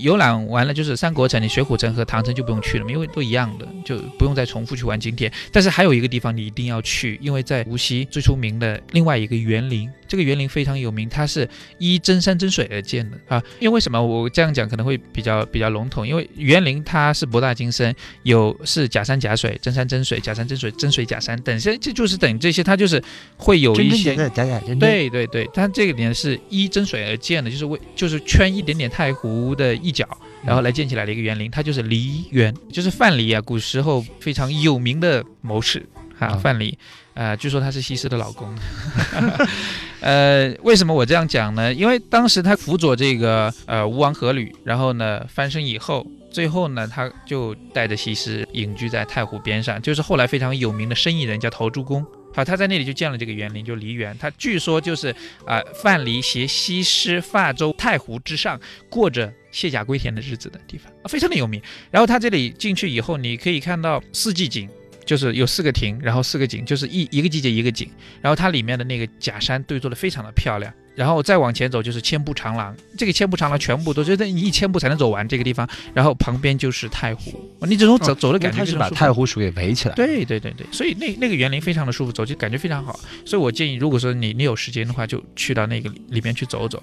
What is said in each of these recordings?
游览完了就是三国城，你水浒城和唐城就不用去了，因为都一样的，就不用再重复去玩景点。但是还有一个地方你一定要去，因为在无锡最出名的另外一个园林，这个园林非常有名，它是依真山真水而建的啊。因为为什么我这样讲可能会比较比较笼统？因为园林它是博大精深，有是假山假水、真山真水、假山真水、真水假山等些，这就是等这些，它就是会有一些假假真真。对对对，它这个点是依真水而建的，就是为就是圈一点点太湖的一角，然后来建起来的一个园林，它就是梨园，就是范蠡啊，古时候非常有名的谋士啊，范蠡，呃，据说他是西施的老公。呃，为什么我这样讲呢？因为当时他辅佐这个呃吴王阖闾，然后呢翻身以后，最后呢他就带着西施隐居在太湖边上，就是后来非常有名的生意人叫陶朱公。好，他在那里就建了这个园林，就梨园。他据说就是啊，范蠡携西施泛舟太湖之上，过着卸甲归田的日子的地方，非常的有名。然后他这里进去以后，你可以看到四季景，就是有四个亭，然后四个景，就是一一个季节一个景。然后它里面的那个假山对做的非常的漂亮。然后再往前走就是千步长廊，这个千步长廊全部都就得你一千步才能走完这个地方。然后旁边就是太湖，你这种走走的感觉是把太湖水给围起来。对对对对，所以那那个园林非常的舒服，走就感觉非常好。所以我建议，如果说你你有时间的话，就去到那个里面去走走，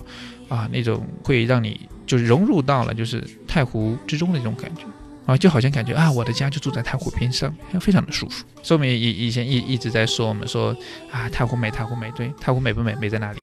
啊，那种会让你就是融入到了就是太湖之中的那种感觉啊，就好像感觉啊，我的家就住在太湖边上，非常的舒服。说明以以前一一直在说我们说啊，太湖美，太湖美，对，太湖美不美，美在哪里？